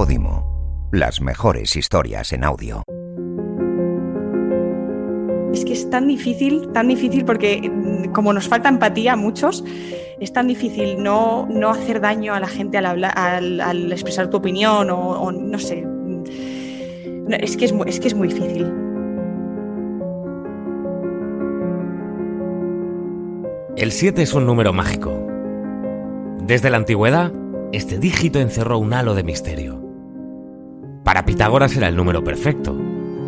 Podimo. Las mejores historias en audio. Es que es tan difícil, tan difícil porque mm, como nos falta empatía a muchos, es tan difícil no, no hacer daño a la gente al, hablar, al, expresar tu opinión o, no sé. Es que es, es que es muy difícil. El 7 es un número mágico. Desde la antigüedad, este dígito encerró un halo de misterio. Para Pitágoras era el número perfecto,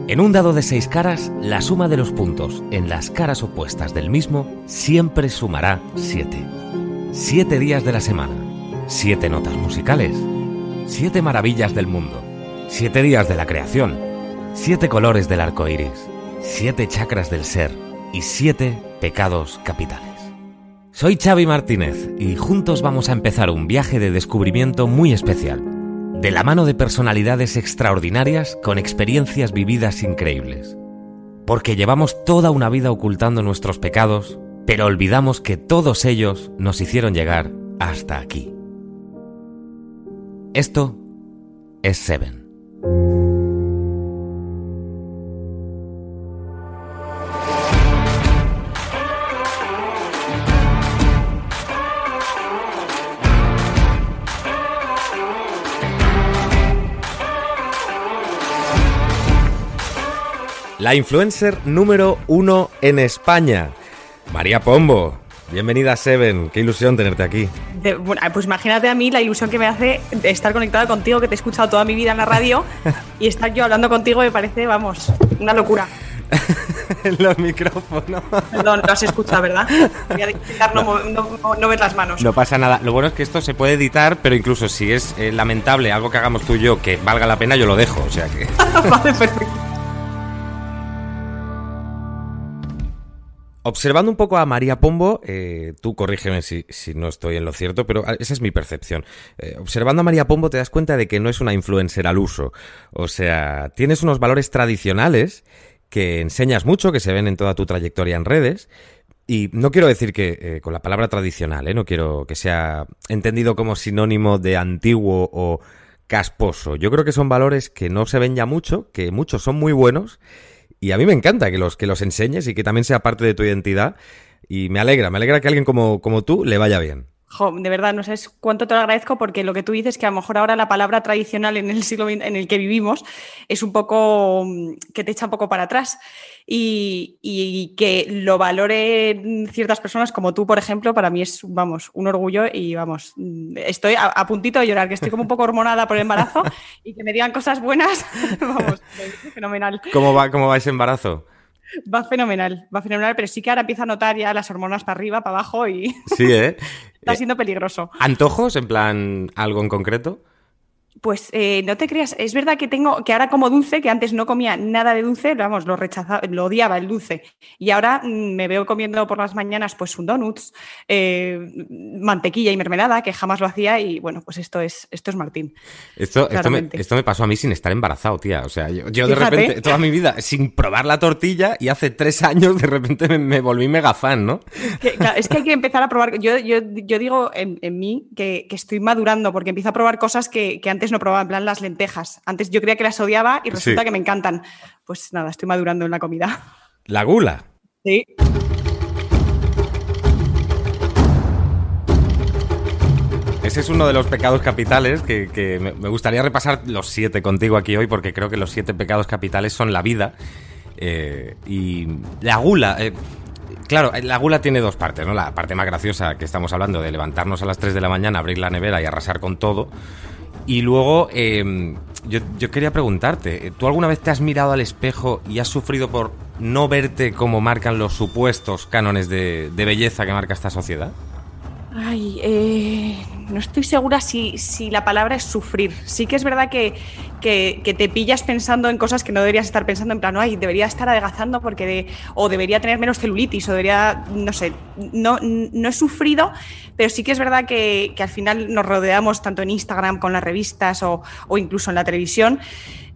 en un dado de seis caras, la suma de los puntos en las caras opuestas del mismo siempre sumará siete. Siete días de la semana, siete notas musicales, siete maravillas del mundo, siete días de la creación, siete colores del arco iris, siete chakras del ser y siete pecados capitales. Soy Xavi Martínez y juntos vamos a empezar un viaje de descubrimiento muy especial de la mano de personalidades extraordinarias con experiencias vividas increíbles. Porque llevamos toda una vida ocultando nuestros pecados, pero olvidamos que todos ellos nos hicieron llegar hasta aquí. Esto es Seven. La influencer número uno en España, María Pombo. Bienvenida a Seven, qué ilusión tenerte aquí. pues imagínate a mí la ilusión que me hace de estar conectada contigo, que te he escuchado toda mi vida en la radio y estar yo hablando contigo me parece, vamos, una locura. en los micrófonos. Perdón, no se escucha, ¿verdad? Voy a intentar no, ver las manos. No pasa nada. Lo bueno es que esto se puede editar, pero incluso si es eh, lamentable algo que hagamos tú y yo que valga la pena, yo lo dejo. O sea que. vale, perfecto. Observando un poco a María Pombo, eh, tú corrígeme si, no estoy en lo cierto, pero ah, esa es mi percepción. Eh, observando a María Pombo te das cuenta de que no es una influencer al uso. O sea, tienes unos valores tradicionales que enseñas mucho, que se ven en toda tu trayectoria en redes. Y no quiero decir que eh, con la palabra tradicional, no quiero que sea entendido como sinónimo de antiguo o casposo. Yo creo que son valores que no se ven ya mucho, que muchos son muy buenos y a mí me encanta que los, que los enseñes y que también sea parte de tu identidad. Y me alegra, me alegra que alguien como, como tú le vaya bien. De verdad, no sé cuánto te lo agradezco porque lo que tú dices que a lo mejor ahora la palabra tradicional en el siglo en el que vivimos es un poco mm, que te echa un poco para atrás y, que lo valoren ciertas personas como tú, por ejemplo, para mí es, vamos, un orgullo y, vamos, estoy a, puntito de llorar, que estoy como un poco hormonada por el embarazo y que me digan cosas buenas, vamos, fenomenal. ¿Cómo va, cómo va ese embarazo? Va fenomenal, va fenomenal, pero sí que ahora empieza a notar ya las hormonas para arriba, para abajo y... Sí, ¿eh? Está siendo peligroso. ¿Antojos, en plan, algo en concreto? Pues eh, no te creas, es verdad que tengo, que ahora como dulce, que antes no comía nada de dulce, vamos, lo rechazaba, lo odiaba el dulce. Y ahora mm, me veo comiendo por las mañanas pues un donuts, eh, mantequilla y mermelada, que jamás lo hacía, y bueno, pues esto es, esto es Martín. Esto, esto me, pasó a mí sin estar embarazado, tía. O sea, yo, de repente, toda mi vida, sin probar la tortilla, y hace tres años de repente me, volví mega fan, ¿no? es que hay que empezar a probar. Yo, yo, yo digo en, mí que, estoy madurando, porque empiezo a probar cosas que, que antes no probaba, en plan las lentejas. Antes yo creía que las odiaba y resulta que me encantan. Pues nada, estoy madurando en la comida. La gula. Sí. Ese es uno de los pecados capitales que, me gustaría repasar los siete contigo aquí hoy porque creo que los siete pecados capitales son la vida. Eh, y la gula, eh, claro, la gula tiene dos partes, ¿no? La parte más graciosa que estamos hablando de levantarnos a las 3 de la mañana, abrir la nevera y arrasar con todo. Y luego, em, yo, quería preguntarte, ¿tú alguna vez te has mirado al espejo y has sufrido por no verte como marcan los supuestos cánones de belleza que marca esta sociedad? Ay, eh, no estoy segura si, si, la palabra es sufrir. Sí que es verdad que, que, te pillas pensando en cosas que no deberías estar pensando, en plan, ay, debería estar adelgazando porque de, o debería tener menos celulitis, o debería, no sé, no, no he sufrido, pero sí que es verdad que, que al final nos rodeamos tanto en Instagram con las revistas o, o incluso en la televisión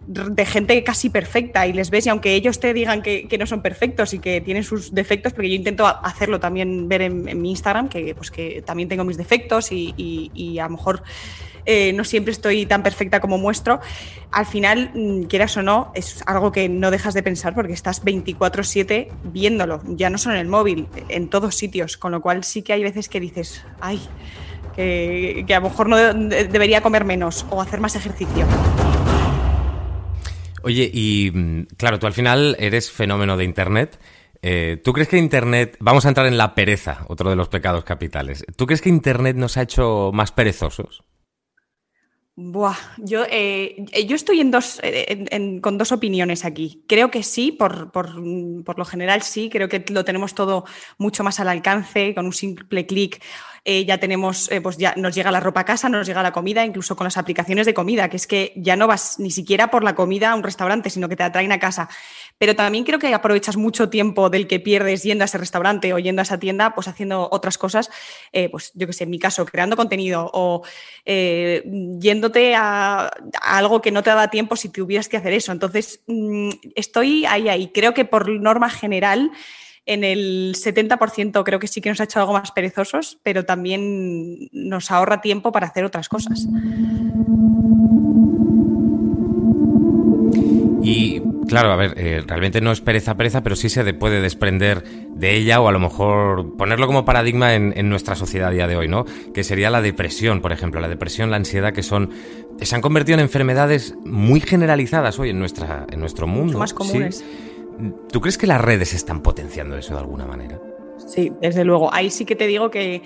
de gente casi perfecta y les ves y aunque ellos te digan que, no son perfectos y que tienen sus defectos, porque yo intento hacerlo también ver en, mi Instagram, que, pues, que también tengo mis defectos y, a lo mejor eh, no siempre estoy tan perfecta como muestro, al final, mm, quieras o no, es algo que no dejas de pensar porque estás 24/7 viéndolo, ya no solo en el móvil, en todos sitios, con lo cual sí que hay veces que dices, ay, que, a lo mejor no debería comer menos o hacer más ejercicio. Oye, y mm, claro, tú al final eres fenómeno de Internet. Eh, ¿Tú crees que Internet, vamos a entrar en la pereza, otro de los pecados capitales, ¿tú crees que Internet nos ha hecho más perezosos? Buah, yo, eh, yo estoy en dos, con dos opiniones aquí. Creo que sí, por, por, por, lo general sí, creo que lo tenemos todo mucho más al alcance, con un simple clic eh, ya tenemos, eh, pues ya nos llega la ropa a casa, nos llega la comida, incluso con las aplicaciones de comida, que es que ya no vas ni siquiera por la comida a un restaurante, sino que te la traen a casa. Pero también creo que aprovechas mucho tiempo del que pierdes yendo a ese restaurante o yendo a esa tienda, pues haciendo otras cosas, eh, pues yo que sé, en mi caso, creando contenido o yéndote a, algo que no te daba tiempo si tuvieras que hacer eso. Entonces, mm, estoy ahí, ahí. Creo que por norma general en el 70% creo que sí que nos ha hecho algo más perezosos, pero también nos ahorra tiempo para hacer otras cosas. Y claro, a ver, eh, realmente no es pereza pereza, pero sí se puede desprender de ella o a lo mejor ponerlo como paradigma en, nuestra sociedad a día de hoy, ¿no? Que sería la depresión, por ejemplo, la depresión, la ansiedad, que son se han convertido en enfermedades muy generalizadas hoy en nuestra en nuestro mundo. más comunes. ¿Tú crees que las redes están potenciando eso de alguna manera? Sí, desde luego. Ahí sí que te digo que,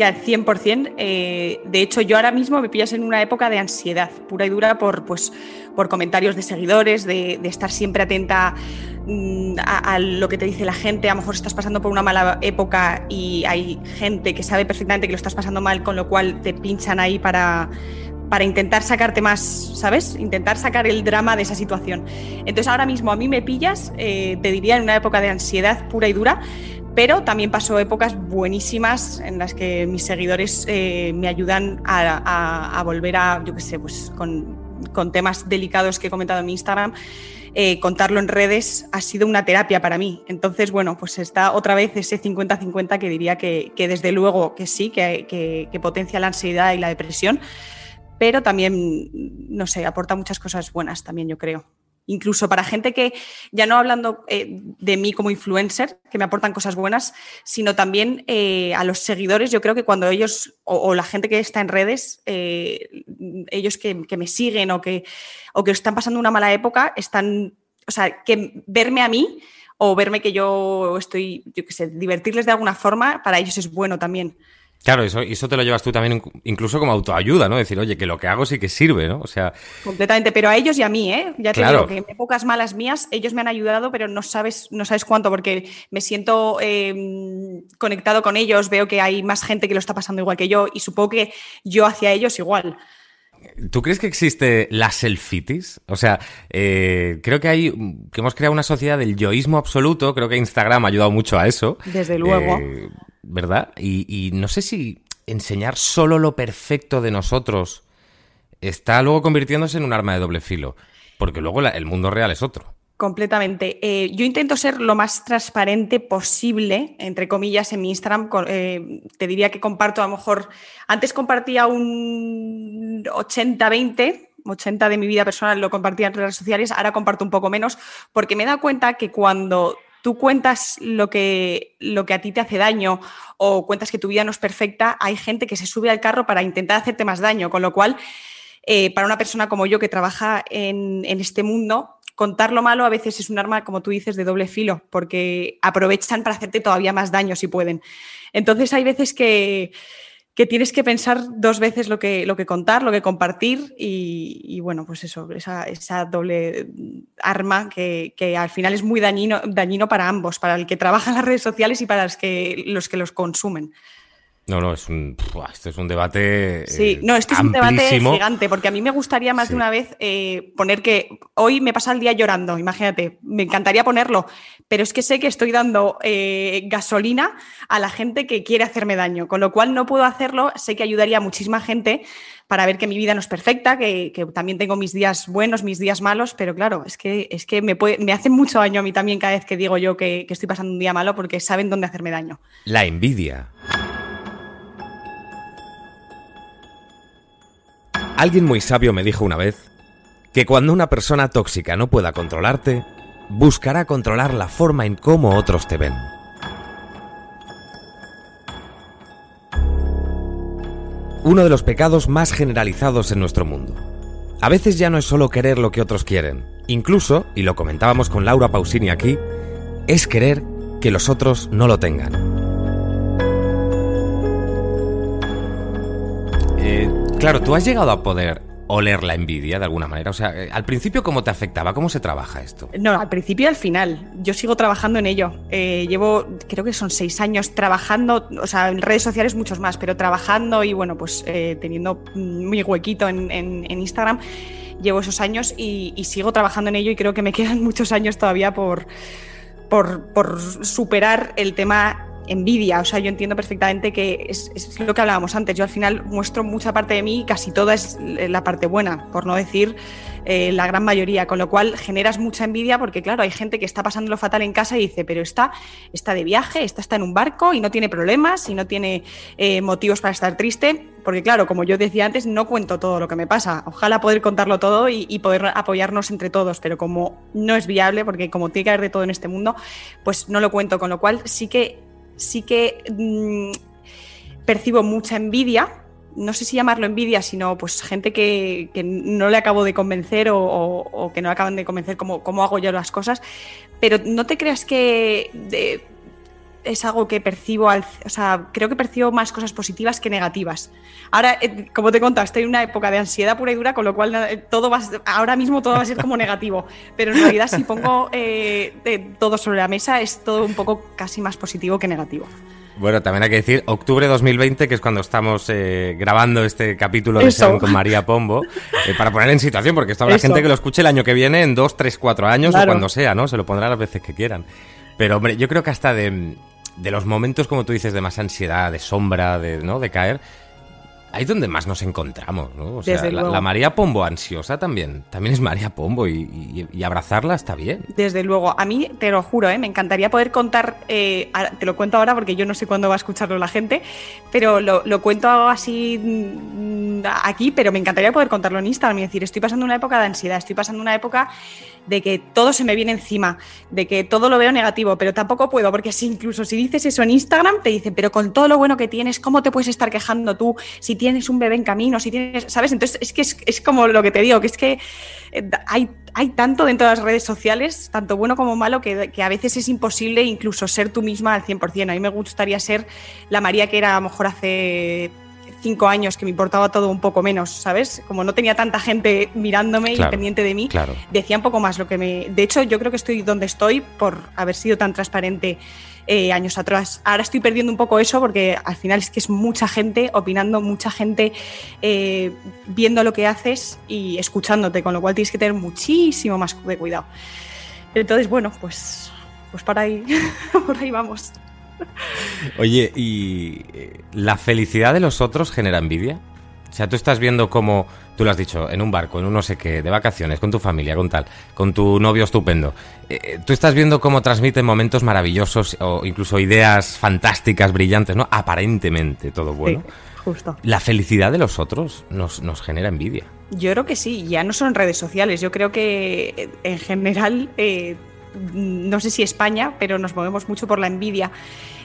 al 100%. Eh, de hecho, yo ahora mismo me pillas en una época de ansiedad pura y dura por, pues, por comentarios de seguidores, de, estar siempre atenta mm, a, lo que te dice la gente. A lo mejor estás pasando por una mala época y hay gente que sabe perfectamente que lo estás pasando mal, con lo cual te pinchan ahí para para intentar sacarte más, ¿sabes? Intentar sacar el drama de esa situación. Entonces ahora mismo a mí me pillas, eh, te diría, en una época de ansiedad pura y dura, pero también paso épocas buenísimas en las que mis seguidores eh, me ayudan a, volver a, yo qué sé, pues con, temas delicados que he comentado en mi Instagram. Eh, contarlo en redes ha sido una terapia para mí. Entonces, bueno, pues está otra vez ese 50-50 que diría que, desde luego que sí, que, que potencia la ansiedad y la depresión, pero también, no sé, aporta muchas cosas buenas también, yo creo. Incluso para gente que, ya no hablando eh, de mí como influencer, que me aportan cosas buenas, sino también eh, a los seguidores, yo creo que cuando ellos, o, la gente que está en redes, eh, ellos que, me siguen o que, o que están pasando una mala época, están, o sea, que verme a mí o verme que yo estoy, yo qué sé, divertirles de alguna forma, para ellos es bueno también. Claro, eso, eso te lo llevas tú también incluso como autoayuda, ¿no? Decir, oye, que lo que hago sí que sirve, ¿no? O sea... Completamente, pero a ellos y a mí, ¿eh? Ya te digo que en épocas malas mías ellos me han ayudado, pero no sabes, no sabes cuánto, porque me siento em, conectado con ellos, veo que hay más gente que lo está pasando igual que yo y supongo que yo hacia ellos igual. ¿Tú crees que existe la selfitis? O sea, eh, creo que hay que hemos creado una sociedad del yoísmo absoluto. Creo que Instagram ha ayudado mucho a eso. Desde luego. Eh, ¿verdad? Y, no sé si enseñar solo lo perfecto de nosotros está luego convirtiéndose en un arma de doble filo, porque luego el mundo real es otro. Completamente. Eh, yo intento ser lo más transparente posible, entre comillas, en mi Instagram. Eh, te diría que comparto a lo mejor, antes compartía un 80-20, 80 de mi vida personal lo compartía en redes sociales, ahora comparto un poco menos, porque me he dado cuenta que cuando tú cuentas lo que, lo que a ti te hace daño o cuentas que tu vida no es perfecta, hay gente que se sube al carro para intentar hacerte más daño, con lo cual, eh, para una persona como yo que trabaja en, en este mundo, contar lo malo a veces es un arma, como tú dices, de doble filo, porque aprovechan para hacerte todavía más daño si pueden. Entonces hay veces que, que tienes que pensar dos veces lo que, lo que contar, lo que compartir y, bueno, pues eso, esa, doble arma que, al final es muy dañino, dañino para ambos, para el que trabaja en las redes sociales y para los que los, que los consumen. No, no, es un, esto es un debate. Sí, no, esto es un debate gigante, porque a mí me gustaría más de una vez eh, poner que hoy me pasa el día llorando, imagínate, me encantaría ponerlo, pero es que sé que estoy dando eh, gasolina a la gente que quiere hacerme daño, con lo cual no puedo hacerlo, sé que ayudaría a muchísima gente para ver que mi vida no es perfecta, que, también tengo mis días buenos, mis días malos, pero claro, es que, es que me, me hace mucho daño a mí también cada vez que digo yo que estoy pasando un día malo porque saben dónde hacerme daño. La envidia. Alguien muy sabio me dijo una vez que cuando una persona tóxica no pueda controlarte, buscará controlar la forma en cómo otros te ven. Uno de los pecados más generalizados en nuestro mundo. A veces ya no es solo querer lo que otros quieren, incluso, y lo comentábamos con Laura Pausini aquí, es querer que los otros no lo tengan. Claro, tú has llegado a poder oler la envidia de alguna manera? O sea, eh, al principio, ¿cómo te afectaba? ¿Cómo se trabaja esto? No, al principio y al final. Yo sigo trabajando en ello. Eh, llevo, creo que son seis años trabajando, o sea, en redes sociales muchos más, pero trabajando y bueno, pues teniendo muy huequito en, Instagram. Llevo esos años y, y sigo trabajando en ello y creo que me quedan muchos años todavía por, por, superar el tema envidia. O sea, yo entiendo perfectamente que es, lo que hablábamos antes. Yo al final muestro mucha parte de mí y casi toda es la parte buena, por no decir eh, la gran mayoría. Con lo cual generas mucha envidia porque, claro, hay gente que está pasándolo fatal en casa y dice, pero está, está de viaje, está, está en un barco y no tiene problemas y no tiene eh, motivos para estar triste. Porque, claro, como yo decía antes, no cuento todo lo que me pasa. Ojalá poder contarlo todo y, poder apoyarnos entre todos, pero como no es viable, porque como tiene que haber de todo en este mundo, pues no lo cuento. Con lo cual sí que, sí que mm, percibo mucha envidia no sé si llamarlo envidia, sino pues gente que, no le acabo de convencer o, que no acaban de convencer cómo, cómo, hago yo las cosas. Pero no te creas que es algo que percibo, al, o sea, creo que percibo más cosas positivas que negativas. Ahora, eh, como te he contado, estoy en una época de ansiedad pura y dura, con lo cual eh, todo va, ahora mismo todo va a ser como negativo. Pero en realidad si pongo eh, todo sobre la mesa es todo un poco casi más positivo que negativo. Bueno, también hay que decir octubre 2020, que es cuando estamos eh, grabando este capítulo de Sean con María Pombo, eh, para poner en situación, porque está la gente que lo escuche el año que viene, en dos, tres, cuatro años o cuando sea, ¿no? Se lo pondrá las veces que quieran. Pero, hombre, yo creo que hasta de, de los momentos, como tú dices, de más ansiedad, de sombra, de, ¿no? de caer, Ahí es donde más nos encontramos, ¿no? O sea, la, María Pombo ansiosa también, también es María Pombo y, abrazarla está bien. Desde luego, a mí te lo juro, ¿eh? me encantaría poder contar, eh, te lo cuento ahora porque yo no sé cuándo va a escucharlo la gente, pero lo, lo cuento así mm, aquí, pero me encantaría poder contarlo en Instagram y decir, estoy pasando una época de ansiedad, estoy pasando una época de que todo se me viene encima, de que todo lo veo negativo, pero tampoco puedo, porque si incluso si dices eso en Instagram, te dicen, pero con todo lo bueno que tienes, ¿cómo te puedes estar quejando tú si tienes un bebé en camino, si tienes, ¿sabes? Entonces es que es, como lo que te digo, que es que eh, hay, hay tanto dentro de las redes sociales, tanto bueno como malo, que, que, a veces es imposible incluso ser tú misma al 100%. A mí me gustaría ser la María que era a lo mejor hace cinco años que me importaba todo un poco menos, ¿sabes? Como no tenía tanta gente mirándome y pendiente de mí, decía un poco más lo que me... De hecho, yo creo que estoy donde estoy por haber sido tan transparente eh, años atrás. Ahora estoy perdiendo un poco eso porque al final es que es mucha gente opinando, mucha gente eh, viendo lo que haces y escuchándote, con lo cual tienes que tener muchísimo más de cuidado. Entonces, bueno, pues, pues para ahí, por ahí vamos. Oye, ¿y eh, la felicidad de los otros genera envidia? O sea, tú estás viendo como, tú lo has dicho, en un barco, en un no sé qué, de vacaciones, con tu familia, con tal, con tu novio estupendo. Eh, eh, tú estás viendo cómo transmiten momentos maravillosos o incluso ideas fantásticas, brillantes, ¿no? Aparentemente todo bueno. justo. La felicidad de los otros nos, nos genera envidia. Yo creo que sí, ya no son redes sociales. Yo creo que en general no sé si España, pero nos movemos mucho por la envidia.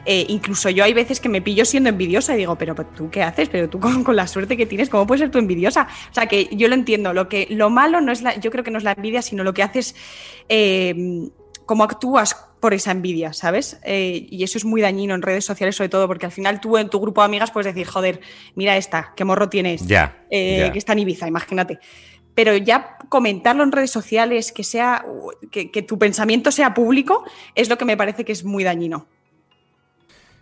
Eh, incluso yo hay veces que me pillo siendo envidiosa y digo, pero, tú qué haces, pero tú con, la suerte que tienes, ¿cómo puedes ser tú envidiosa? O sea, que yo lo entiendo, lo, que, lo malo no es la, yo creo que no es la envidia, sino lo que haces, eh, cómo actúas por esa envidia, ¿sabes? Eh, y eso es muy dañino en redes sociales sobre todo, porque al final tú en tu grupo de amigas puedes decir, joder, mira esta, qué morro tienes, ya, que está en Ibiza, imagínate pero ya comentarlo en redes sociales, que, sea, que, tu pensamiento sea público, es lo que me parece que es muy dañino.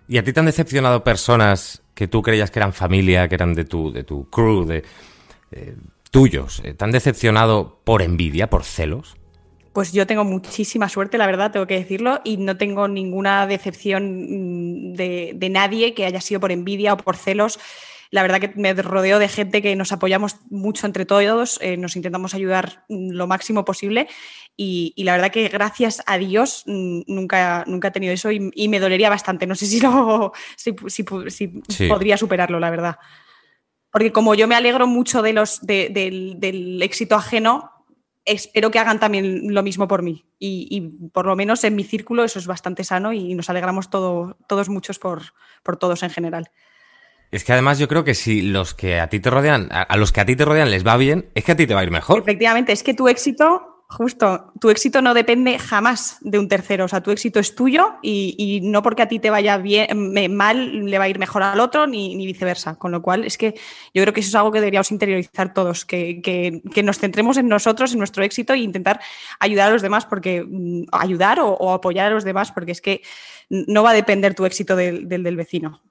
¿Y a ti te han decepcionado personas que tú creías que eran familia, que eran de tu, de tu crew, de eh, tuyos? Eh, ¿Te han decepcionado por envidia, por celos? Pues yo tengo muchísima suerte, la verdad, tengo que decirlo, y no tengo ninguna decepción mm, de, de nadie que haya sido por envidia o por celos la verdad que me rodeo de gente que nos apoyamos mucho entre todos, eh, nos intentamos ayudar lo máximo posible y, la verdad que gracias a Dios mm, nunca, nunca he tenido eso y, me dolería bastante. No sé si, lo, si, podría superarlo, la verdad. porque como yo me alegro mucho de los, del, éxito ajeno, espero que hagan también lo mismo por mí. Y, por lo menos en mi círculo eso es bastante sano y nos alegramos todo, todos muchos por, por todos en general. Es que además yo creo que si los que a ti te rodean, a los que a ti te rodean les va bien, es que a ti te va a ir mejor. Efectivamente, es que tu éxito Justo, tu éxito no depende jamás de un tercero, o sea, tu éxito es tuyo y, no porque a ti te vaya bien, mal, le va a ir mejor al otro ni, viceversa. Con lo cual, es que yo creo que eso es algo que deberíamos interiorizar todos, que, nos centremos en nosotros, en nuestro éxito e intentar ayudar a los demás, porque mm, ayudar o, apoyar a los demás, porque es que no va a depender tu éxito del, del, vecino.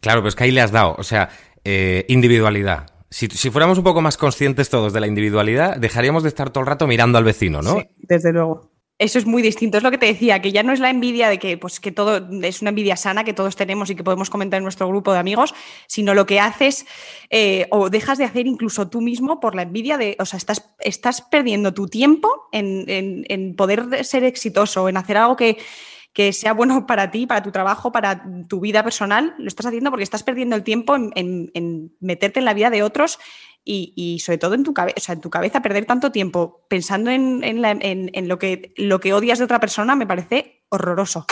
Claro, pero es que ahí le has dado, o sea, eh, individualidad si, fuéramos un poco más conscientes todos de la individualidad, dejaríamos de estar todo el rato mirando al vecino, ¿no? Sí, desde luego. Eso es muy distinto, es lo que te decía, que ya no es la envidia de que, pues, que todo es una envidia sana que todos tenemos y que podemos comentar en nuestro grupo de amigos, sino lo que haces eh, o dejas de hacer incluso tú mismo por la envidia de, o sea, estás, estás perdiendo tu tiempo en, en poder ser exitoso, en hacer algo que, que sea bueno para ti, para tu trabajo, para tu vida personal, lo estás haciendo porque estás perdiendo el tiempo en, meterte en la vida de otros y, sobre todo en tu, cabeza, en tu cabeza, perder tanto tiempo pensando en, lo que odias de otra persona me parece horroroso.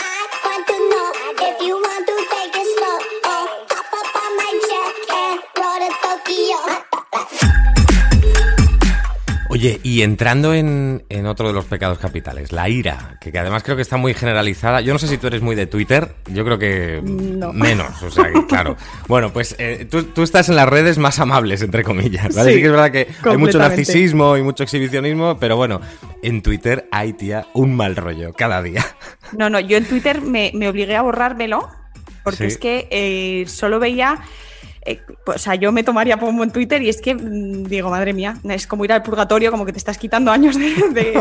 Oye, y entrando en, otro de los pecados capitales, la ira, que, además creo que está muy generalizada. Yo no sé si tú eres muy de Twitter, yo creo que menos, o sea, claro. Bueno, pues eh, tú, estás en las redes más amables, entre comillas, ¿vale? Sí, que es verdad que hay mucho narcisismo y mucho exhibicionismo, pero bueno, en Twitter hay, tía, un mal rollo cada día. No, no, yo en Twitter me, obligué a borrármelo, porque es que eh, solo veía eh, pues, o sea, yo me tomaría pomo en Twitter y es que mm, digo, madre mía, es como ir al purgatorio, como que te estás quitando años de,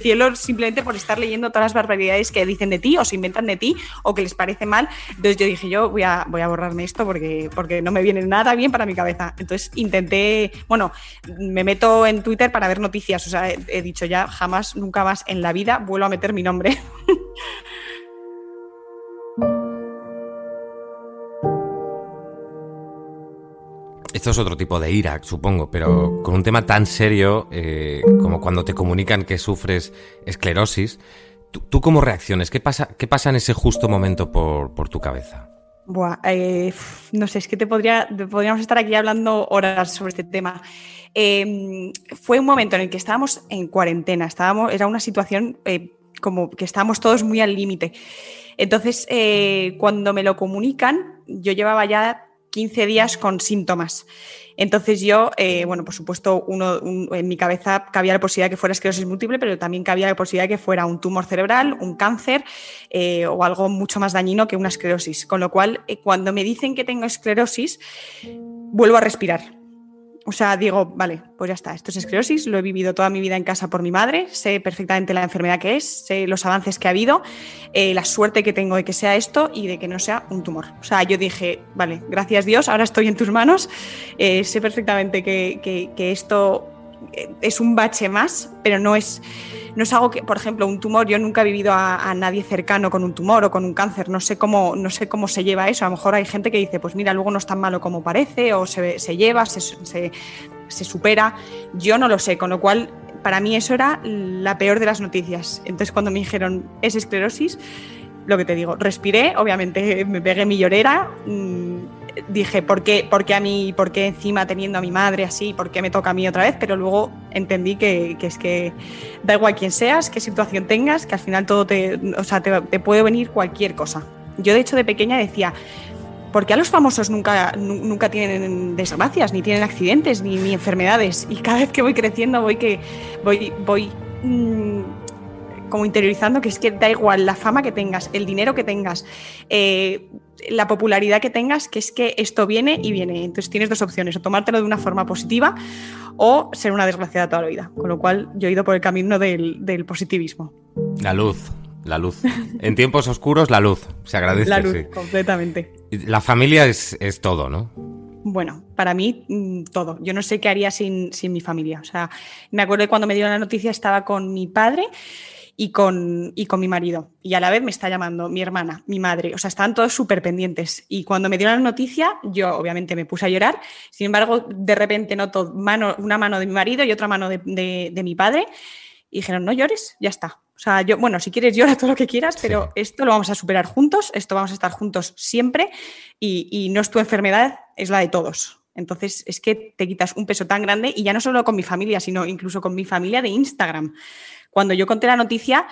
cielo simplemente por estar leyendo todas las barbaridades que dicen de ti o se inventan de ti o que les parece mal. Entonces yo dije, yo voy a, voy a borrarme esto porque, porque no me viene nada bien para mi cabeza. Entonces intenté, bueno, me meto en Twitter para ver noticias, o sea, he dicho ya, jamás, nunca más en la vida vuelvo a meter mi nombre. Esto es otro tipo de ira, supongo, pero con un tema tan serio eh, como cuando te comunican que sufres esclerosis, ¿tú, cómo reacciones? ¿Qué pasa, ¿Qué pasa en ese justo momento por, tu cabeza? Buah, eh, no sé, es que te podría, podríamos estar aquí hablando horas sobre este tema. Em, fue un momento en el que estábamos en cuarentena, estábamos, era una situación eh, como que estábamos todos muy al límite. Entonces, cuando me lo comunican, yo llevaba ya 15 días con síntomas. Entonces yo, eh, bueno, por supuesto, uno, en mi cabeza cabía la posibilidad de que fuera esclerosis múltiple, pero también cabía la posibilidad de que fuera un tumor cerebral, un cáncer eh, o algo mucho más dañino que una esclerosis. Con lo cual, eh, cuando me dicen que tengo esclerosis, vuelvo a respirar. O sea, digo, vale, pues ya está, esto es esclerosis, lo he vivido toda mi vida en casa por mi madre, sé perfectamente la enfermedad que es, sé los avances que ha habido, eh, la suerte que tengo de que sea esto y de que no sea un tumor. O sea, yo dije, vale, gracias Dios, ahora estoy en tus manos, eh, sé perfectamente que, que esto es un bache más, pero no es no es algo que, por ejemplo, un tumor, yo nunca he vivido a, nadie cercano con un tumor o con un cáncer, no sé cómo, no sé cómo se lleva eso. A lo mejor hay gente que dice, pues mira, luego no es tan malo como parece, o se, lleva, se, se, supera. Yo no lo sé, con lo cual para mí eso era la peor de las noticias. Entonces cuando me dijeron, es esclerosis, lo que te digo, respiré, obviamente me pegué mi llorera, mm, dije, ¿por qué, por qué a mí, por qué encima teniendo a mi madre así, por qué me toca a mí otra vez? Pero luego entendí que, es que da igual quién seas, qué situación tengas, que al final todo te, o sea, te, puede venir cualquier cosa. Yo de hecho de pequeña decía, ¿por qué a los famosos nunca, nunca tienen desgracias, ni tienen accidentes, ni, enfermedades? Y cada vez que voy creciendo voy que voy, voy mm, como interiorizando que es que da igual la fama que tengas, el dinero que tengas, eh, la popularidad que tengas, que es que esto viene y viene. Entonces tienes dos opciones, o tomártelo de una forma positiva o ser una desgraciada toda la vida. Con lo cual yo he ido por el camino del, positivismo. La luz, la luz. En tiempos oscuros, la luz. Se agradece. La luz, completamente. La familia es, todo, ¿no? Bueno, para mí mm, todo. Yo no sé qué haría sin, sin mi familia. O sea, me acuerdo de cuando me dieron la noticia, estaba con mi padre y con, y con mi marido. Y a la vez me está llamando mi hermana, mi madre. O sea, estaban todos súper pendientes. Y cuando me dieron la noticia, yo obviamente me puse a llorar. Sin embargo, de repente noto mano, una mano de mi marido y otra mano de, de, mi padre. Y dijeron, no llores, ya está. O sea, yo, bueno, si quieres llora todo lo que quieras, pero esto lo vamos a superar juntos, esto vamos a estar juntos siempre y, y no es tu enfermedad, es la de todos. Entonces, es que te quitas un peso tan grande y ya no solo con mi familia, sino incluso con mi familia de Instagram. Cuando yo conté la noticia,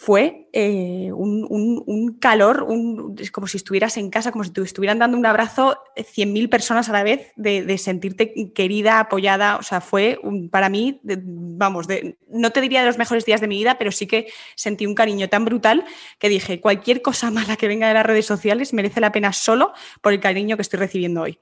fue eh, un, calor, es como si estuvieras en casa, como si te estuvieran dando un abrazo 100.000 personas a la vez, de, sentirte querida, apoyada. O sea, fue para mí, vamos, no te diría de los mejores días de mi vida, pero sí que sentí un cariño tan brutal que dije, cualquier cosa mala que venga de las redes sociales merece la pena solo por el cariño que estoy recibiendo hoy.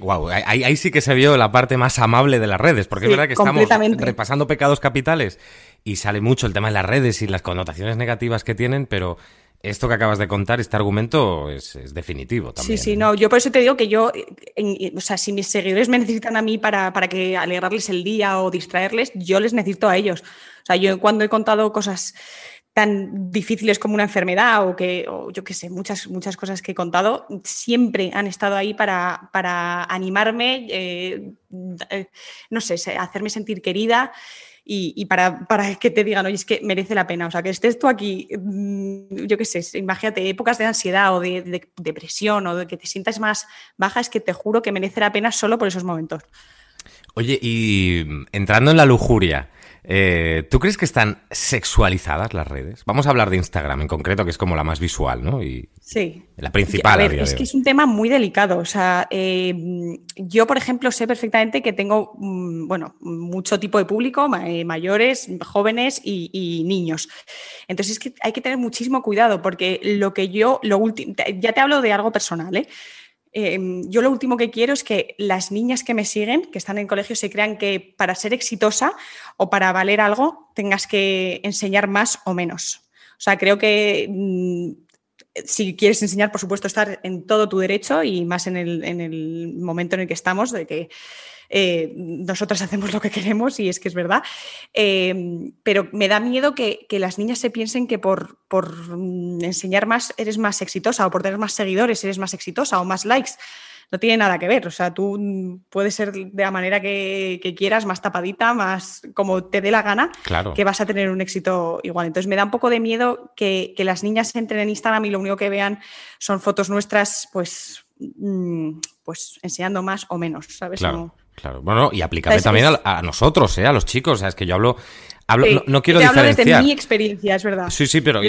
Wow, ahí, sí que se vio la parte más amable de las redes, porque es verdad que estamos repasando pecados capitales y sale mucho el tema de las redes y las connotaciones negativas que tienen, pero esto que acabas de contar, este argumento es, definitivo también. Sí, sí, no, yo por eso te digo que yo, o sea, si mis seguidores me necesitan a mí para, para que alegrarles el día o distraerles, yo les necesito a ellos. O sea, yo cuando he contado cosas tan difíciles como una enfermedad o que, yo qué sé, muchas, muchas cosas que he contado, siempre han estado ahí para, para animarme, eh, eh, no sé, hacerme sentir querida y, para, para, que te digan, oye, es que merece la pena. O sea, que estés tú aquí, mm, yo qué sé, imagínate, épocas de ansiedad o de, de depresión o de que te sientas más baja, es que te juro que merece la pena solo por esos momentos. Oye, y entrando en la lujuria, eh, ¿Tú crees que están sexualizadas las redes? Vamos a hablar de Instagram en concreto, que es como la más visual, ¿no? Y sí. La principal. A ver, es que es un tema muy delicado. O sea, eh, yo, por ejemplo, sé perfectamente que tengo, mm, bueno, mucho tipo de público, eh, mayores, jóvenes y, niños. Entonces es que hay que tener muchísimo cuidado porque lo que yo, lo último, ya te hablo de algo personal, ¿eh? Em, yo lo último que quiero es que las niñas que me siguen, que están en colegio, se crean que para ser exitosa o para valer algo tengas que enseñar más o menos. O sea, creo que mm, si quieres enseñar, por supuesto, estar en todo tu derecho y más en el, en el momento en el que estamos, de que eh, nosotras hacemos lo que queremos y es que es verdad, eh, pero me da miedo que, las niñas se piensen que por, mm, enseñar más eres más exitosa o por tener más seguidores eres más exitosa o más likes. No tiene nada que ver, o sea, tú puedes ser de la manera que, quieras, más tapadita, más como te dé la gana, que vas a tener un éxito igual. Entonces me da un poco de miedo que, las niñas entren en Instagram y lo único que vean son fotos nuestras, pues, mm, pues enseñando más o menos, ¿sabes? Claro, bueno, y aplicable también a, nosotros, ¿eh? a los chicos. O sea, es que yo hablo. hablo no, quiero te diferenciar. Hablo desde mi experiencia, es verdad. Sí, sí, pero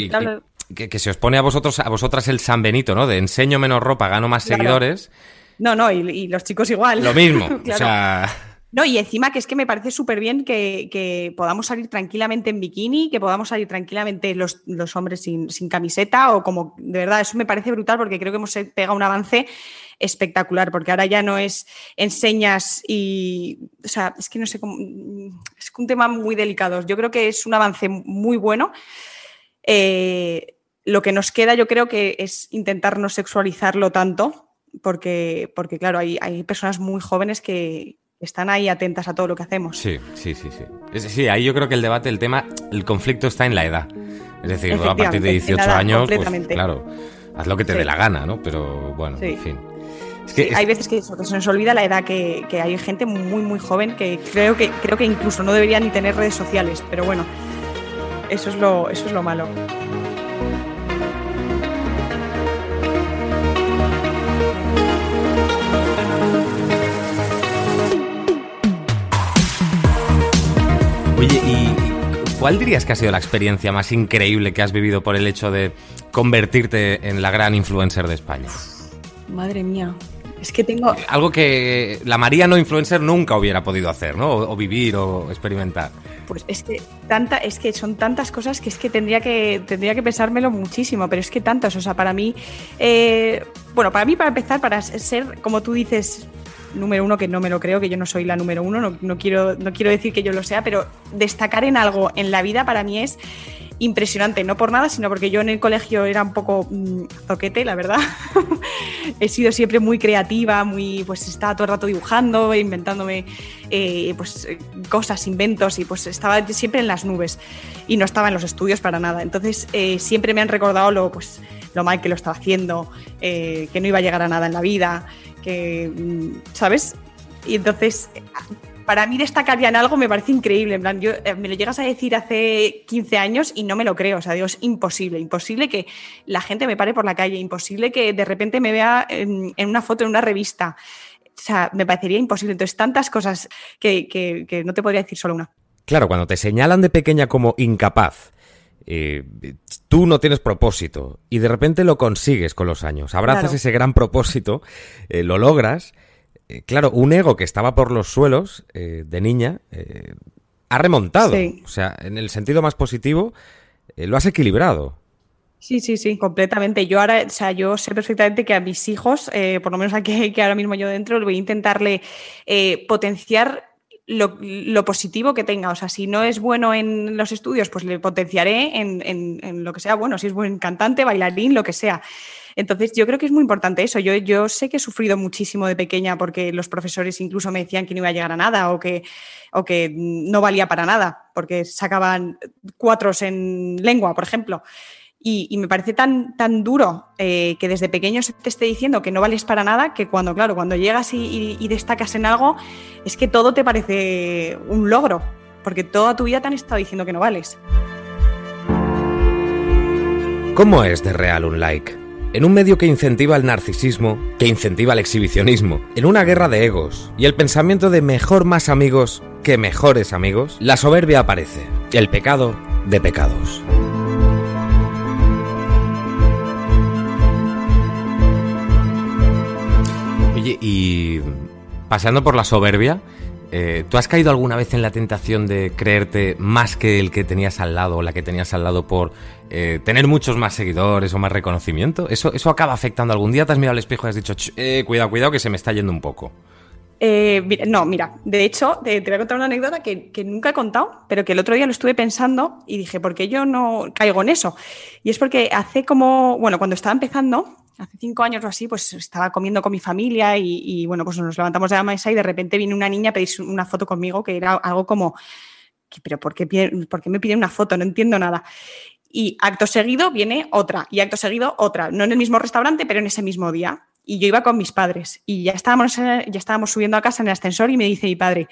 que, se os pone a vosotros, a vosotras el San Benito, ¿no? De enseño menos ropa, gano más seguidores. No, no, y, los chicos igual. Lo mismo. O sea. No, y encima que es que me parece súper bien que, podamos salir tranquilamente en bikini, que podamos salir tranquilamente los, los hombres sin, sin, camiseta o como, de verdad, eso me parece brutal porque creo que hemos pegado un avance espectacular, porque ahora ya no es enseñas y, o sea, es que no sé cómo, es un tema muy delicado. Yo creo que es un avance muy bueno. Eh, lo que nos queda, yo creo que es intentar no sexualizarlo tanto, porque, porque claro, hay, hay personas muy jóvenes que, están ahí atentas a todo lo que hacemos. Sí, sí, sí, sí. sí, ahí yo creo que el debate, el tema, el conflicto está en la edad. Es decir, a partir de 18 años, pues, claro, haz lo que te dé la gana, ¿no? Pero bueno, en fin. Hay veces que, se nos olvida la edad que, hay gente muy, muy joven que creo, que creo que incluso no debería ni tener redes sociales, pero bueno, eso es lo, eso es lo malo. Oye, ¿y cuál dirías que ha sido la experiencia más increíble que has vivido por el hecho de convertirte en la gran influencer de España? Madre mía, es que tengo... Algo que la María no influencer nunca hubiera podido hacer, ¿no? O, vivir o experimentar. Pues es que, tanta, es que son tantas cosas que es que tendría que, tendría que pensármelo muchísimo, pero es que tantas, o sea, para mí... Eh, bueno, para mí, para empezar, para ser, como tú dices, número uno, que no me lo creo, que yo no soy la número uno, no, quiero, no quiero decir que yo lo sea, pero destacar en algo en la vida para mí es impresionante, no por nada, sino porque yo en el colegio era un poco mm, zoquete, la verdad. He sido siempre muy creativa, muy, pues estaba todo el rato dibujando, inventándome eh, pues, cosas, inventos, y pues estaba siempre en las nubes y no estaba en los estudios para nada. Entonces eh, siempre me han recordado lo, pues, lo mal que lo estaba haciendo, eh, que no iba a llegar a nada en la vida, que, mm, ¿sabes? Y entonces para mí destacaría en algo me parece increíble. En plan, yo, eh, me lo llegas a decir hace 15 años y no me lo creo. O sea, digo, es imposible. Imposible que la gente me pare por la calle. Imposible que de repente me vea en, una foto en una revista. O sea, me parecería imposible. Entonces, tantas cosas que, no te podría decir solo una. Claro, cuando te señalan de pequeña como incapaz, eh, tú no tienes propósito y de repente lo consigues con los años. Abrazas ese gran propósito, eh, lo logras eh, claro, un ego que estaba por los suelos de niña ha remontado. O sea, en el sentido más positivo, lo has equilibrado. Sí, sí, sí, completamente. Yo ahora, o sea, yo sé perfectamente que a mis hijos, por lo menos aquí que ahora mismo yo dentro, voy a intentarle potenciar lo, positivo que tenga. O sea, si no es bueno en los estudios, pues le potenciaré en, en lo que sea bueno. Si es buen cantante, bailarín, lo que sea. Entonces, yo creo que es muy importante eso. Yo, yo sé que he sufrido muchísimo de pequeña porque los profesores incluso me decían que no iba a llegar a nada o que, o que no valía para nada, porque sacaban cuatros en lengua, por ejemplo. Y, me parece tan, tan duro eh, que desde pequeño se te esté diciendo que no vales para nada, que cuando, claro, cuando llegas y, y, destacas en algo, es que todo te parece un logro, porque toda tu vida te han estado diciendo que no vales. ¿Cómo es de real un like? en un medio que incentiva el narcisismo, que incentiva el exhibicionismo, en una guerra de egos y el pensamiento de mejor más amigos que mejores amigos, la soberbia aparece, el pecado de pecados. Oye, y pasando por la soberbia, eh, ¿Tú has caído alguna vez en la tentación de creerte más que el que tenías al lado o la que tenías al lado por eh, tener muchos más seguidores o más reconocimiento? ¿Eso, ¿Eso acaba afectando algún día? ¿Te has mirado al espejo y has dicho, eh, cuidado, cuidado, que se me está yendo un poco? no, mira, de hecho, te, voy a contar una anécdota que, que, nunca he contado, pero que el otro día lo estuve pensando y dije, ¿por qué yo no caigo en eso? Y es porque hace como, bueno, cuando estaba empezando, hace cinco años o así, pues estaba comiendo con mi familia y, bueno, pues nos levantamos de la mesa y de repente viene una niña a pedir una foto conmigo que era algo como, pero ¿por qué, ¿por qué me pide una foto? No entiendo nada. Y acto seguido viene otra y acto seguido otra, no en el mismo restaurante, pero en ese mismo día. Y yo iba con mis padres y ya estábamos, ya estábamos subiendo a casa en el ascensor y me dice mi padre,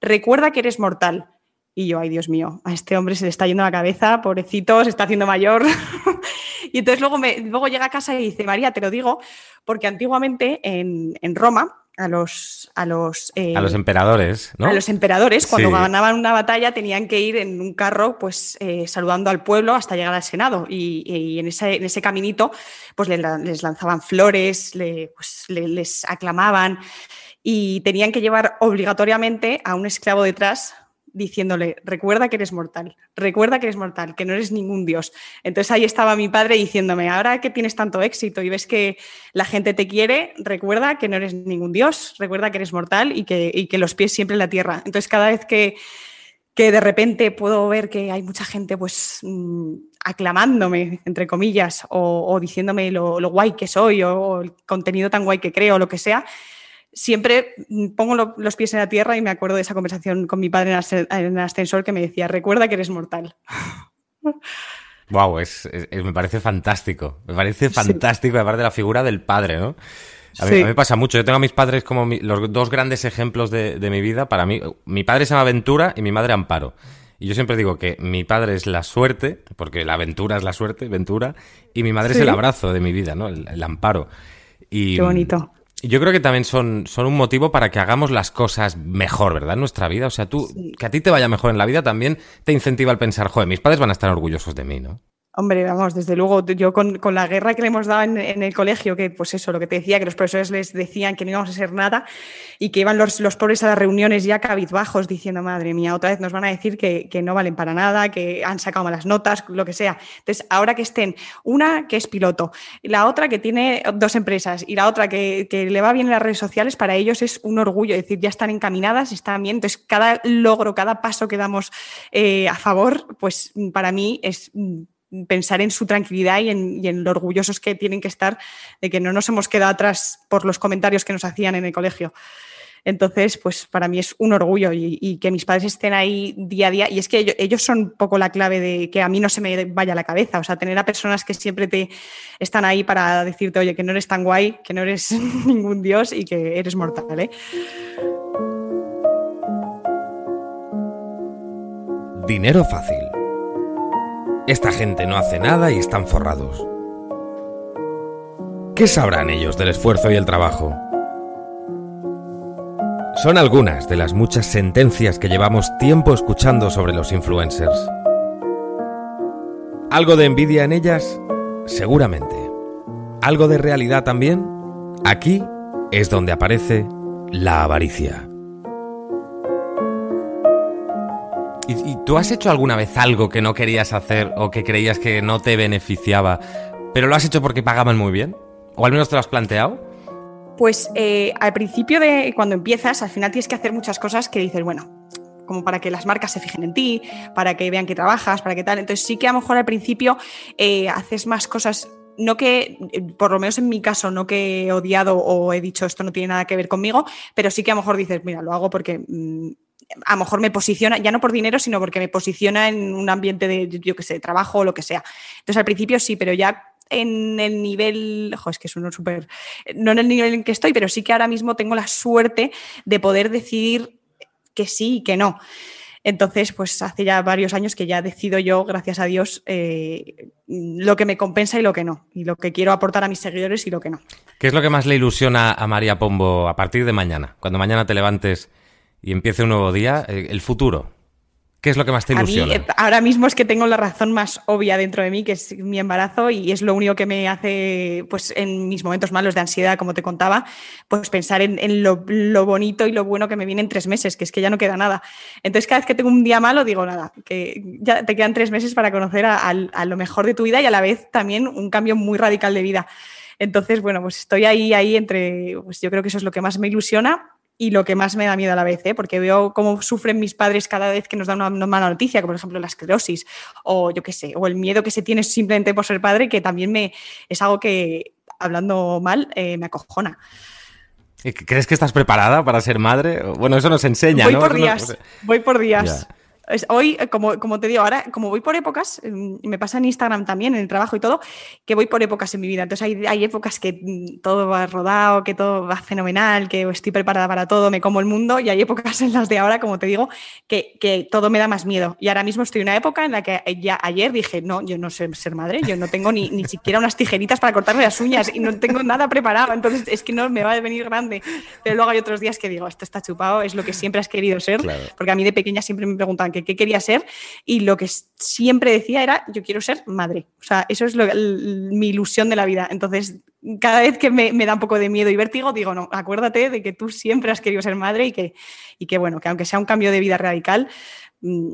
recuerda que eres mortal. Y yo, ay Dios mío, a este hombre se le está yendo la cabeza, pobrecito, se está haciendo mayor. y entonces luego, me, luego llega a casa y dice, María, te lo digo, porque antiguamente en, Roma, a los a los, eh, a los emperadores, ¿no? A los emperadores, cuando ganaban una batalla, tenían que ir en un carro, pues eh, saludando al pueblo hasta llegar al Senado. Y, en, ese, en, ese, caminito, pues les, lanzaban flores, pues, les aclamaban y tenían que llevar obligatoriamente a un esclavo detrás diciéndole, recuerda que eres mortal, recuerda que eres mortal, que no eres ningún dios. Entonces ahí estaba mi padre diciéndome, ahora que tienes tanto éxito y ves que la gente te quiere, recuerda que no eres ningún dios, recuerda que eres mortal y que, que los pies siempre en la tierra. Entonces cada vez que, que de repente puedo ver que hay mucha gente pues mm, aclamándome, entre comillas, o, diciéndome lo, guay que soy o, o el contenido tan guay que creo o lo que sea, siempre pongo los pies en la tierra y me acuerdo de esa conversación con mi padre en el ascensor que me decía, recuerda que eres mortal. Wow, es, me parece fantástico. Me parece fantástico, aparte de la figura del padre, ¿no? A mí, me pasa mucho. Yo tengo a mis padres como los dos grandes ejemplos de, mi vida. Para mí, mi padre se llama Ventura y mi madre Amparo. Y yo siempre digo que mi padre es la suerte, porque la aventura es la suerte, Ventura, y mi madre es el abrazo de mi vida, ¿no? El, amparo. Y, Qué bonito yo creo que también son, son un motivo para que hagamos las cosas mejor, ¿verdad? En nuestra vida. O sea, tú, que a ti te vaya mejor en la vida también te incentiva al pensar, joder, mis padres van a estar orgullosos de mí, ¿no? Hombre, vamos, desde luego, yo con, la guerra que le hemos dado en, el colegio, que pues eso, lo que te decía, que los profesores les decían que no íbamos a hacer nada y que iban los, los pobres a las reuniones ya cabizbajos diciendo, madre mía, otra vez nos van a decir que, no valen para nada, que han sacado malas notas, lo que sea. Entonces, ahora que estén una que es piloto, la otra que tiene dos empresas y la otra que, le va bien en las redes sociales, para ellos es un orgullo, es decir, ya están encaminadas, están bien. Entonces, cada logro, cada paso que damos eh, a favor, pues para mí es pensar en su tranquilidad y en, lo orgullosos que tienen que estar de que no nos hemos quedado atrás por los comentarios que nos hacían en el colegio. Entonces, pues para mí es un orgullo y, que mis padres estén ahí día a día. Y es que ellos, son un poco la clave de que a mí no se me vaya la cabeza. O sea, tener a personas que siempre te están ahí para decirte, oye, que no eres tan guay, que no eres ningún dios y que eres mortal. ¿eh? Dinero fácil esta gente no hace nada y están forrados. ¿Qué sabrán ellos del esfuerzo y el trabajo? Son algunas de las muchas sentencias que llevamos tiempo escuchando sobre los influencers. ¿Algo de envidia en ellas? Seguramente. ¿Algo de realidad también? Aquí es donde aparece la avaricia. ¿Y, tú has hecho alguna vez algo que no querías hacer o que creías que no te beneficiaba, pero lo has hecho porque pagaban muy bien? ¿O al menos te lo has planteado? Pues eh, al principio de cuando empiezas, al final tienes que hacer muchas cosas que dices, bueno, como para que las marcas se fijen en ti, para que vean que trabajas, para que tal. Entonces sí que a lo mejor al principio eh, haces más cosas no que, por lo menos en mi caso, no que he odiado o he dicho esto no tiene nada que ver conmigo, pero sí que a lo mejor dices, mira, lo hago porque mm, a lo mejor me posiciona, ya no por dinero, sino porque me posiciona en un ambiente de, yo qué sé, trabajo o lo que sea. Entonces al principio sí, pero ya en el nivel, es que es uno súper, no en el nivel en que estoy, pero sí que ahora mismo tengo la suerte de poder decidir que sí y que no. Entonces, pues hace ya varios años que ya decido yo, gracias a Dios, eh, lo que me compensa y lo que no, y lo que quiero aportar a mis seguidores y lo que no. ¿Qué es lo que más le ilusiona a María Pombo a partir de mañana? Cuando mañana te levantes y empiece un nuevo día, eh, el futuro. ¿Qué es lo que más te ilusiona? Eh, ahora mismo es que tengo la razón más obvia dentro de mí, que es mi embarazo, y es lo único que me hace, pues en mis momentos malos de ansiedad, como te contaba, pues pensar en, lo, bonito y lo bueno que me viene en tres meses, que es que ya no queda nada. Entonces, cada vez que tengo un día malo, digo nada, que ya te quedan tres meses para conocer a, a lo mejor de tu vida y a la vez también un cambio muy radical de vida. Entonces, bueno, pues estoy ahí, ahí entre, pues yo creo que eso es lo que más me ilusiona y lo que más me da miedo a la vez, ¿eh? porque veo cómo sufren mis padres cada vez que nos dan una, mala noticia, como por ejemplo la esclerosis, o yo qué sé, o el miedo que se tiene simplemente por ser padre, que también me es algo que, hablando mal, eh, me acojona. ¿Crees que estás preparada para ser madre? Bueno, eso nos enseña, voy Por días, Voy por días. Hoy, eh, como, como, te digo, ahora, como voy por épocas, y me pasa en Instagram también, en el trabajo y todo, que voy por épocas en mi vida. Entonces hay, hay épocas que mm, todo va rodado, que todo va fenomenal, que estoy preparada para todo, me como el mundo, y hay épocas en las de ahora, como te digo, que, que todo me da más miedo. Y ahora mismo estoy en una época en la que ya ayer dije, no, yo no sé ser madre, yo no tengo ni, ni siquiera unas tijeritas para cortarme las uñas y no tengo nada preparado, entonces es que no me va a venir grande. Pero luego hay otros días que digo, esto está chupado, es lo que siempre has querido ser, porque a mí de pequeña siempre me preguntan que qué quería ser y lo que siempre decía era, yo quiero ser madre. O sea, eso es mi ilusión de la vida. Entonces, cada vez que me, da un poco de miedo y vértigo, digo, no, acuérdate de que tú siempre has querido ser madre y que, y que bueno, que aunque sea un cambio de vida radical, mm,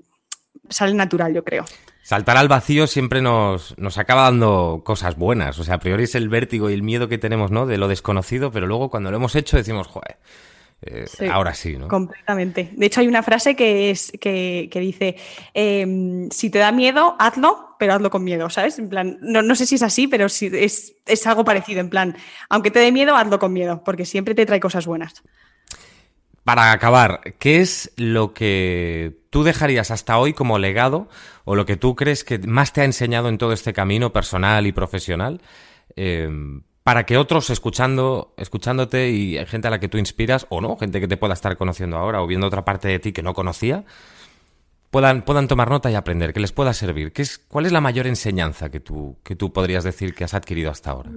sale natural, yo creo. Saltar al vacío siempre nos, nos, acaba dando cosas buenas. O sea, a priori es el vértigo y el miedo que tenemos, ¿no? De lo desconocido, pero luego cuando lo hemos hecho decimos, joder, eh, ahora sí, ¿no? Completamente. De hecho, hay una frase que, es, que, dice, em, si te da miedo, hazlo, pero hazlo con miedo, ¿sabes? En plan, no, sé si es así, pero sí, es, es, algo parecido, en plan, aunque te dé miedo, hazlo con miedo, porque siempre te trae cosas buenas. Para acabar, ¿qué es lo que tú dejarías hasta hoy como legado o lo que tú crees que más te ha enseñado en todo este camino personal y profesional? Em, para que otros escuchando, escuchándote y gente a la que tú inspiras, o no, gente que te pueda estar conociendo ahora o viendo otra parte de ti que no conocía, puedan, puedan tomar nota y aprender, que les pueda servir. ¿Qué es, ¿Cuál es la mayor enseñanza que tú, que tú podrías decir que has adquirido hasta ahora?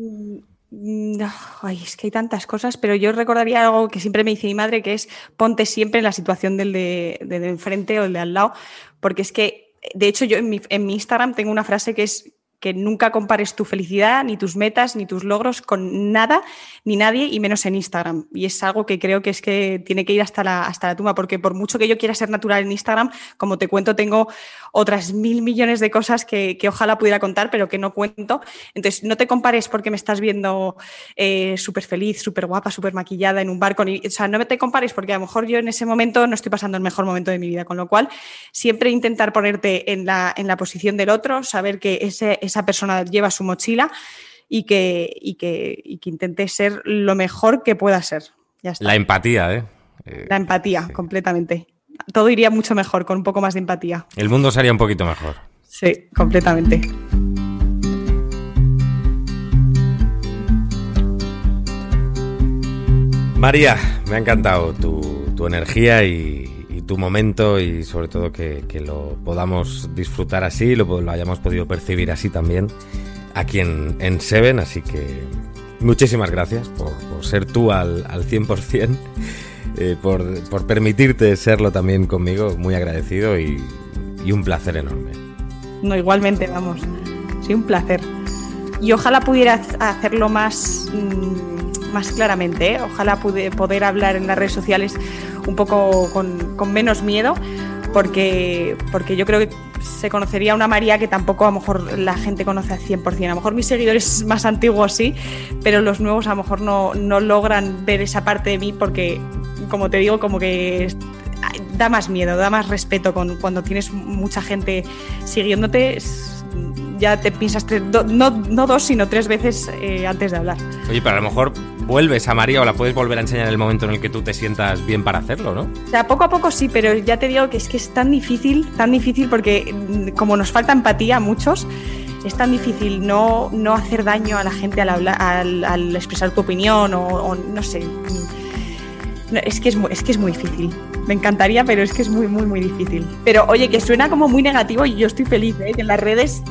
Mm, ay, es que hay tantas cosas, pero yo recordaría algo que siempre me dice mi madre, que es ponte siempre en la situación del de, enfrente o el de al lado, porque es que, de hecho, yo en mi, en mi Instagram tengo una frase que es que nunca compares tu felicidad, ni tus metas, ni tus logros con nada, ni nadie, y menos en Instagram. Y es algo que creo que es que tiene que ir hasta la, hasta la tumba, porque por mucho que yo quiera ser natural en Instagram, como te cuento, tengo otras mil millones de cosas que, ojalá pudiera contar, pero que no cuento. Entonces, no te compares porque me estás viendo eh, súper feliz, súper guapa, súper maquillada en un barco. o sea, no te compares porque a lo mejor yo en ese momento no estoy pasando el mejor momento de mi vida, con lo cual siempre intentar ponerte en la, en la posición del otro, saber que ese, esa persona lleva su mochila y que, y que, y que intente ser lo mejor que pueda ser. La empatía, ¿eh? ¿eh? La empatía, completamente. Todo iría mucho mejor con un poco más de empatía. El mundo sería un poquito mejor. Sí, completamente. María, me ha encantado tu, tu energía y, tu momento y sobre todo que, lo podamos disfrutar así, lo, lo hayamos podido percibir así también aquí en, en Seven. Así que muchísimas gracias por, ser tú al, al 100%, eh, por, por, permitirte serlo también conmigo. Muy agradecido y, un placer enorme. No, igualmente, vamos. Sí, un placer. Y ojalá pudiera hacerlo más, mm, más claramente. ¿eh? Ojalá pude, poder hablar en las redes sociales un poco con, con menos miedo porque, porque yo creo que se conocería una María que tampoco a lo mejor la gente conoce al 100%. A lo mejor mis seguidores más antiguos sí, pero los nuevos a lo mejor no, no logran ver esa parte de mí porque, como te digo, como que da más miedo, da más respeto con, cuando tienes mucha gente siguiéndote. Ya te piensas no, no, dos, sino tres veces eh, antes de hablar. Oye, pero a lo mejor vuelves a María o la puedes volver a enseñar en el momento en el que tú te sientas bien para hacerlo, ¿no? O sea, poco a poco sí, pero ya te digo que es que es tan difícil, tan difícil porque mm, como nos falta empatía a muchos, es tan difícil no, no hacer daño a la gente al, al, expresar tu opinión o, no sé. Es, que es, es que es muy difícil. Me encantaría, pero es que es muy, muy, muy difícil. Pero oye, que suena como muy negativo y yo estoy feliz, ¿eh? En las redes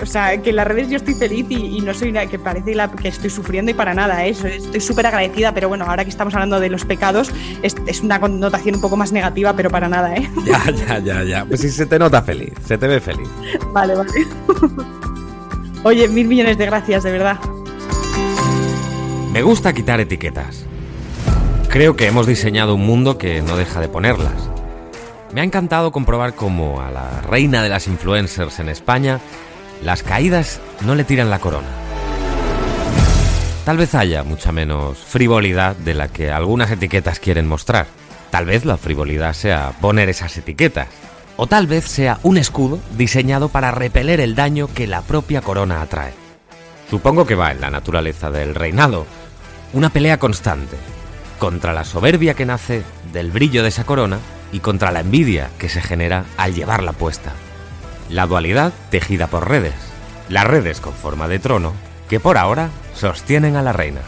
o sea, que en las redes yo estoy feliz y, no soy una, que parece la, que estoy sufriendo y para nada, ¿eh? estoy súper agradecida, pero bueno, ahora que estamos hablando de los pecados, es, una connotación un poco más negativa, pero para nada, ¿eh? Ya, ya, ya, ya. Pues sí, se te nota feliz, se te ve feliz. Vale, vale. Oye, mil millones de gracias, de verdad. Me gusta quitar etiquetas. Creo que hemos diseñado un mundo que no deja de ponerlas. Me ha encantado comprobar cómo a la reina de las influencers en España las caídas no le tiran la corona. Tal vez haya mucha menos frivolidad de la que algunas etiquetas quieren mostrar. Tal vez la frivolidad sea poner esas etiquetas. O tal vez sea un escudo diseñado para repeler el daño que la propia corona atrae. Supongo que va en la naturaleza del reinado. Una pelea constante contra la soberbia que nace del brillo de esa corona y contra la envidia que se genera al llevarla puesta. La dualidad tejida por redes. Las redes con forma de trono que por ahora sostienen a la reina.